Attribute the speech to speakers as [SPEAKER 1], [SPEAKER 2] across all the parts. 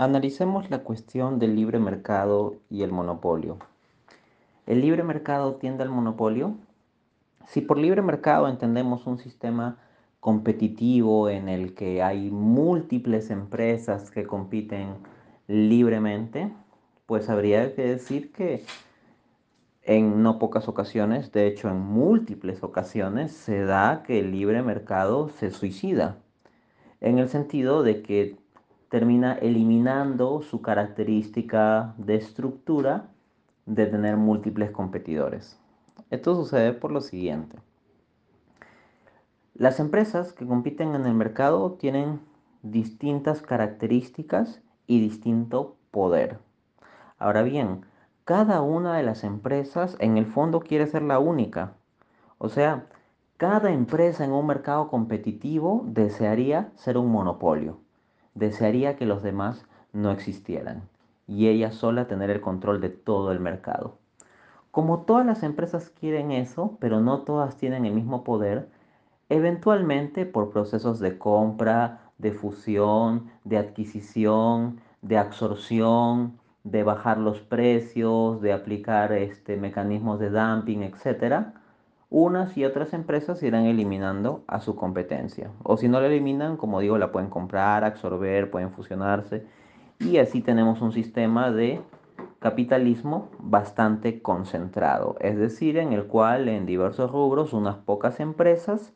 [SPEAKER 1] Analicemos la cuestión del libre mercado y el monopolio. ¿El libre mercado tiende al monopolio? Si por libre mercado entendemos un sistema competitivo en el que hay múltiples empresas que compiten libremente, pues habría que decir que en no pocas ocasiones, de hecho en múltiples ocasiones, se da que el libre mercado se suicida, en el sentido de que termina eliminando su característica de estructura de tener múltiples competidores. Esto sucede por lo siguiente. Las empresas que compiten en el mercado tienen distintas características y distinto poder. Ahora bien, cada una de las empresas en el fondo quiere ser la única. O sea, cada empresa en un mercado competitivo desearía ser un monopolio. Desearía que los demás no existieran y ella sola tener el control de todo el mercado. Como todas las empresas quieren eso, pero no todas tienen el mismo poder, eventualmente por procesos de compra, de fusión, de adquisición, de absorción, de bajar los precios, de aplicar este, mecanismos de dumping, etc., unas y otras empresas irán eliminando a su competencia. O si no la eliminan, como digo, la pueden comprar, absorber, pueden fusionarse. Y así tenemos un sistema de capitalismo bastante concentrado, es decir, en el cual en diversos rubros unas pocas empresas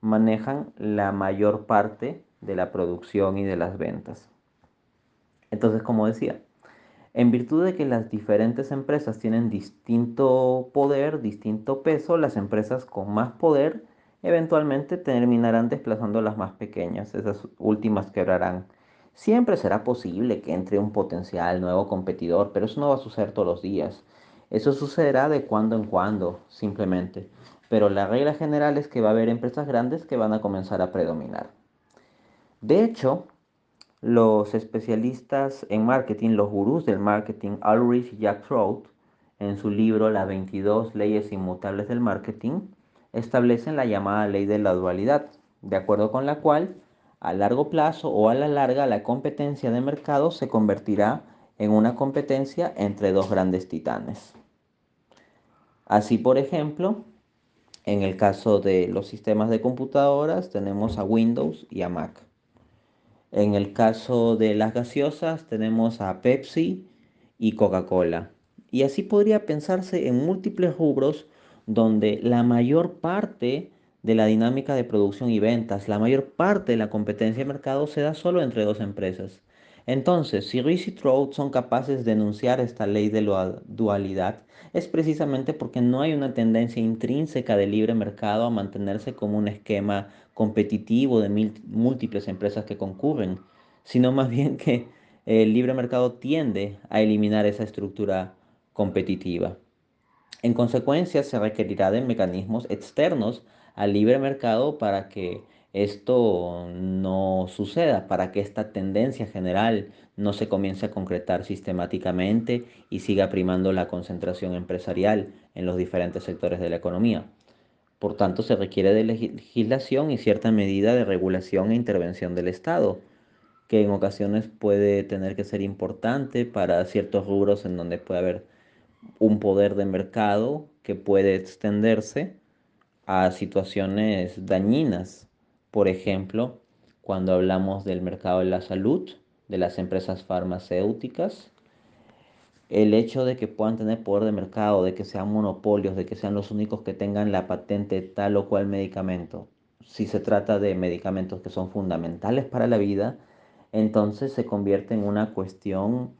[SPEAKER 1] manejan la mayor parte de la producción y de las ventas. Entonces, como decía, en virtud de que las diferentes empresas tienen distinto poder, distinto peso, las empresas con más poder eventualmente terminarán desplazando las más pequeñas, esas últimas quebrarán. Siempre será posible que entre un potencial nuevo competidor, pero eso no va a suceder todos los días. Eso sucederá de cuando en cuando, simplemente. Pero la regla general es que va a haber empresas grandes que van a comenzar a predominar. De hecho, los especialistas en marketing, los gurús del marketing, Ulrich y Jack Trout, en su libro Las 22 leyes inmutables del marketing, establecen la llamada ley de la dualidad, de acuerdo con la cual a largo plazo o a la larga la competencia de mercado se convertirá en una competencia entre dos grandes titanes. Así, por ejemplo, en el caso de los sistemas de computadoras tenemos a Windows y a Mac. En el caso de las gaseosas tenemos a Pepsi y Coca-Cola. Y así podría pensarse en múltiples rubros donde la mayor parte de la dinámica de producción y ventas, la mayor parte de la competencia de mercado se da solo entre dos empresas. Entonces, si Reese y Trout son capaces de enunciar esta ley de la dualidad, es precisamente porque no hay una tendencia intrínseca del libre mercado a mantenerse como un esquema competitivo de múltiples empresas que concurren, sino más bien que el libre mercado tiende a eliminar esa estructura competitiva. En consecuencia, se requerirá de mecanismos externos al libre mercado para que esto no suceda, para que esta tendencia general no se comience a concretar sistemáticamente y siga primando la concentración empresarial en los diferentes sectores de la economía. Por tanto, se requiere de legislación y cierta medida de regulación e intervención del Estado, que en ocasiones puede tener que ser importante para ciertos rubros en donde puede haber un poder de mercado que puede extenderse a situaciones dañinas por ejemplo, cuando hablamos del mercado de la salud, de las empresas farmacéuticas, el hecho de que puedan tener poder de mercado, de que sean monopolios, de que sean los únicos que tengan la patente tal o cual medicamento, si se trata de medicamentos que son fundamentales para la vida, entonces se convierte en una cuestión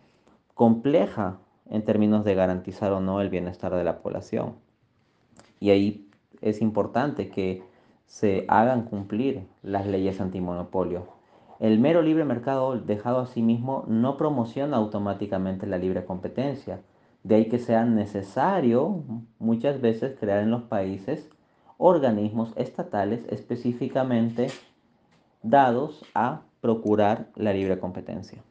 [SPEAKER 1] compleja en términos de garantizar o no el bienestar de la población. Y ahí es importante que se hagan cumplir las leyes antimonopolio. El mero libre mercado dejado a sí mismo no promociona automáticamente la libre competencia. De ahí que sea necesario muchas veces crear en los países organismos estatales específicamente dados a procurar la libre competencia.